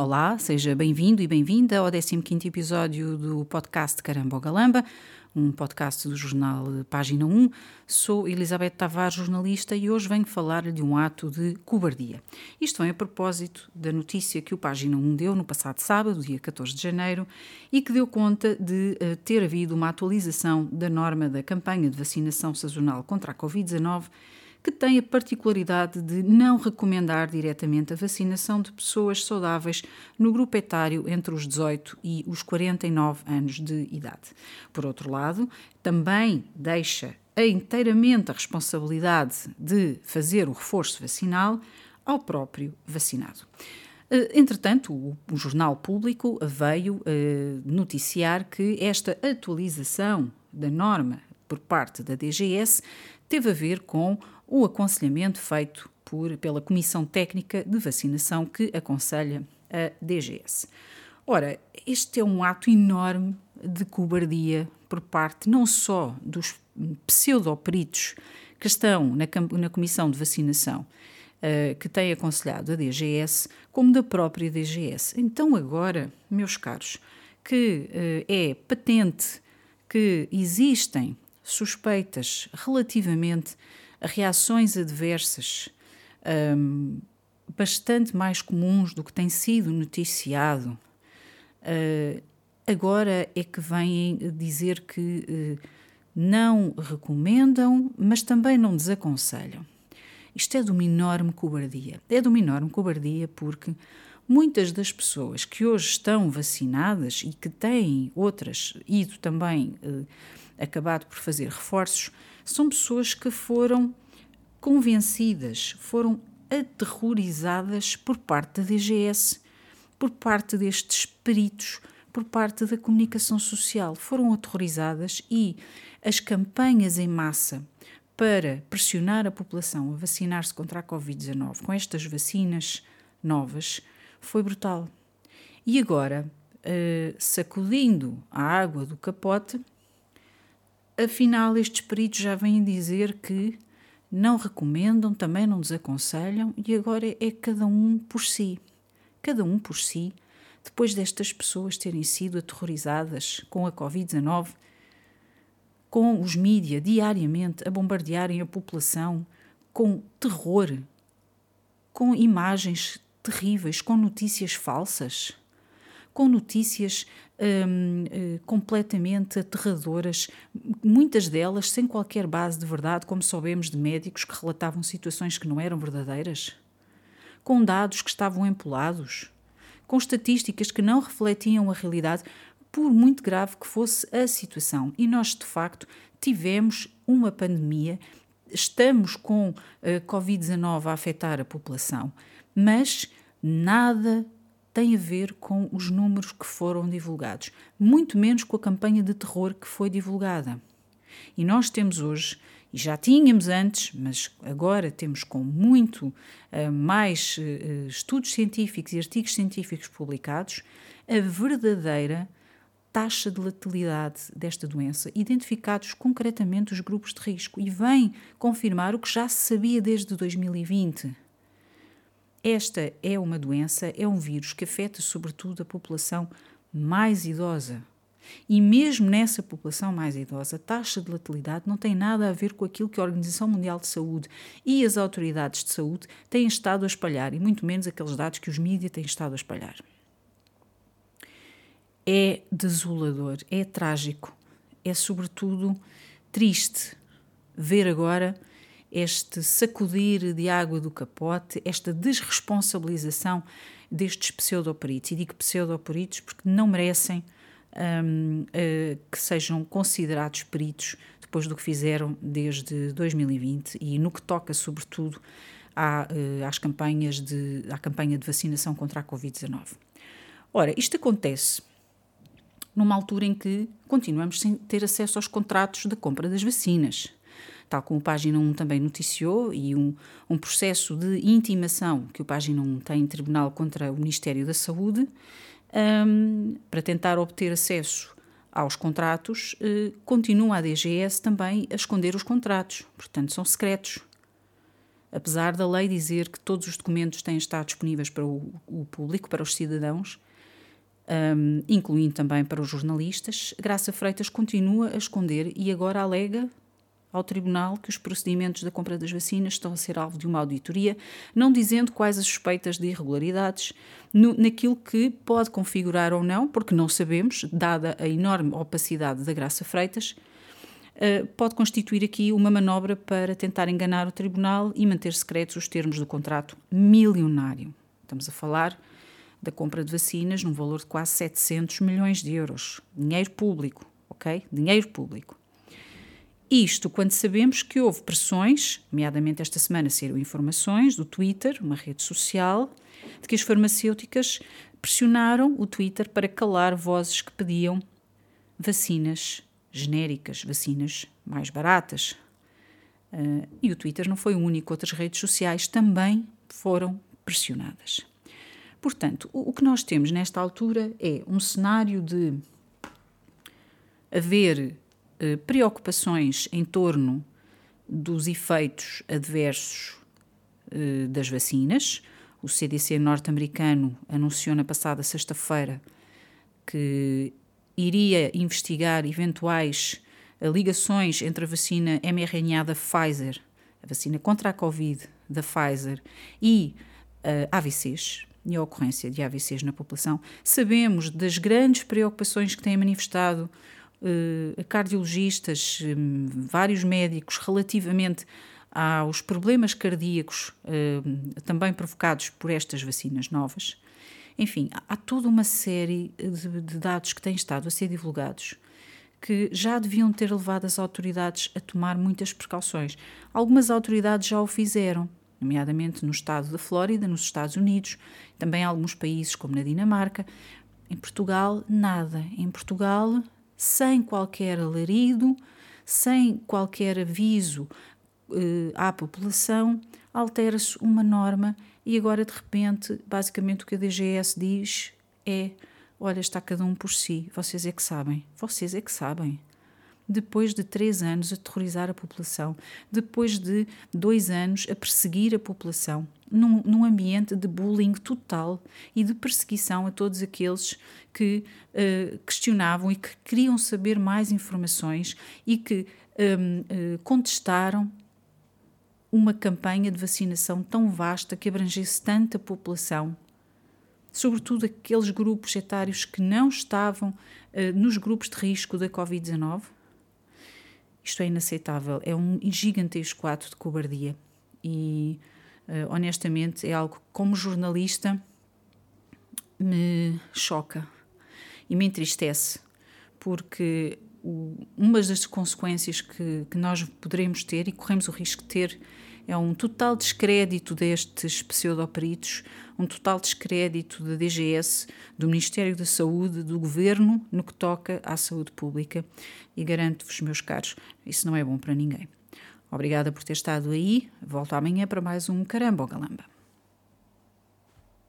Olá, seja bem-vindo e bem-vinda ao 15º episódio do podcast Caramba ou Galamba, um podcast do jornal Página 1. Sou Elizabeth Tavares, jornalista, e hoje venho falar-lhe de um ato de cobardia. Isto vem a propósito da notícia que o Página 1 deu no passado sábado, dia 14 de janeiro, e que deu conta de uh, ter havido uma atualização da norma da campanha de vacinação sazonal contra a Covid-19 que tem a particularidade de não recomendar diretamente a vacinação de pessoas saudáveis no grupo etário entre os 18 e os 49 anos de idade. Por outro lado, também deixa inteiramente a responsabilidade de fazer o reforço vacinal ao próprio vacinado. Eh, entretanto, o, Jornal Público veio eh, noticiar que esta atualização da norma por parte da DGS teve a ver com o aconselhamento feito por, pela Comissão Técnica de Vacinação que aconselha a DGS. Ora, este é um ato enorme de cobardia por parte não só dos pseudoperitos que estão na, na Comissão de Vacinação, uh, que tem aconselhado a DGS, como da própria DGS. Então, agora, meus caros, que uh, é patente que existem suspeitas relativamente reações adversas um, bastante mais comuns do que tem sido noticiado, uh, agora é que vêm dizer que uh, não recomendam, mas também não desaconselham. Isto é de uma enorme cobardia. É de uma enorme cobardia porque muitas das pessoas que hoje estão vacinadas e que têm outras ido também uh, acabado por fazer reforços, são pessoas que foram convencidas, foram aterrorizadas por parte da DGS, por parte destes peritos, por parte da comunicação social. Foram aterrorizadas e as campanhas em massa para pressionar a população a vacinar-se contra a Covid-19 com estas vacinas novas foi brutal. E agora, uh, sacudindo a água do capote, Afinal, estes peritos já vêm dizer que não recomendam, também não desaconselham e agora é cada um por si. Cada um por si, depois destas pessoas terem sido aterrorizadas com a Covid-19, com os mídias diariamente a bombardearem a população com terror, com imagens terríveis, com notícias falsas com notícias hum, eh, completamente aterradoras, muitas delas sem qualquer base de verdade, como soubemos de médicos que relatavam situações que não eram verdadeiras, com dados que estavam empolados, com estatísticas que não refletiam a realidade, por muito grave que fosse a situação. E nós, de facto, tivemos uma pandemia, estamos com a eh, Covid-19 a afetar a população, mas nada tem a ver com os números que foram divulgados, muito menos com a campanha de terror que foi divulgada. E nós temos hoje, e já tínhamos antes, mas agora temos com muito uh, mais uh, estudos científicos e artigos científicos publicados, a verdadeira taxa de letalidade desta doença, identificados concretamente os grupos de risco, e vem confirmar o que já se sabia desde 2020 esta é uma doença, é um vírus que afeta sobretudo a população mais idosa. E mesmo nessa população mais idosa, a taxa de letalidade não tem nada a ver com aquilo que a Organização Mundial de Saúde e as autoridades de saúde têm estado a espalhar, e muito menos aqueles dados que os mídias têm estado a espalhar. É desolador, é trágico, é sobretudo triste ver agora este sacudir de água do capote, esta desresponsabilização destes pseudoperitos. E digo pseudoperitos porque não merecem um, uh, eh, que sejam considerados peritos depois do que fizeram desde 2020 e no que toca, sobretudo, à, uh, às campanhas de, à campanha de vacinação contra a Covid-19. Ora, isto acontece numa altura em que continuamos sem ter acesso aos contratos de compra das vacinas tal como o Página 1 também noticiou, e um, um processo de intimação que o Página 1 tem em tribunal contra o Ministério da Saúde, um, para tentar obter acesso aos contratos, uh, continua a DGS também a esconder os contratos, portanto são secretos. apesar da lei dizer que todos os documentos têm estado disponíveis para o, o público, para os cidadãos, um, incluindo também para os jornalistas, Graça Freitas continua a esconder e agora alega ao Tribunal que os procedimentos da compra das vacinas estão a ser alvo de uma auditoria, não dizendo quais as suspeitas de irregularidades no, naquilo que pode configurar ou não, porque não sabemos, dada a enorme opacidade da Graça Freitas, uh, pode constituir aqui uma manobra para tentar enganar o Tribunal e manter secretos os termos do contrato milionário. Estamos a falar da compra de vacinas num valor de quase 700 milhões de euros. Dinheiro público, ok? Dinheiro público. Isto quando sabemos que houve pressões, nomeadamente esta semana saíram informações do Twitter, uma rede social, de que as farmacêuticas pressionaram o Twitter para calar vozes que pediam vacinas genéricas, vacinas mais baratas. Uh, e o Twitter não foi o único, outras redes sociais também foram pressionadas. Portanto, o, o que nós temos nesta altura é um cenário de haver preocupações em torno dos efeitos adversos eh, das vacinas. O CDC norte-americano anunciou na passada sexta-feira que iria investigar eventuais eh, ligações entre a vacina mRNA da Pfizer, a vacina contra a Covid da Pfizer, e uh, AVCs, e a ocorrência de AVCs na população. Sabemos das grandes preocupações que têm manifestado cardiologistas, um, vários médicos, relativamente aos problemas cardíacos uh, também provocados por estas vacinas novas. Enfim, há toda uma série de, de dados que têm estado a ser divulgados que já deviam ter levado as autoridades a tomar muitas precauções. Algumas autoridades já o fizeram, nomeadamente no estado da Flórida, nos Estados Unidos, também em alguns países como na Dinamarca. Em Portugal, nada. Em Portugal, sem qualquer alarido, sem qualquer aviso eh, à população, altera-se uma norma e agora de repente, basicamente o que a DGS diz é: olha, está cada um por si, vocês é que sabem, vocês é que sabem. Depois de três anos a terrorizar a população, depois de dois anos a perseguir a população, num, num ambiente de bullying total e de perseguição a todos aqueles que uh, questionavam e que queriam saber mais informações e que um, uh, eh, contestaram uma campanha de vacinação tão vasta que abrangesse tanta população sobretudo aqueles grupos etários que não estavam uh, nos grupos de risco da Covid-19, isto é inaceitável, é um gigantesco ato de cobardia e uh, honestamente é algo que, como jornalista, me choca e me entristece, porque o, uma das consequências que, que nós poderemos ter e corremos o risco de ter é um total descrédito destes pseudoperitos, um total descrédito da DGS, do Ministério da Saúde, do Governo, no que toca à saúde pública. E garanto-vos, meus caros, isso não é bom para ninguém. Obrigada por ter estado aí. Volto amanhã para mais um Caramba Galamba.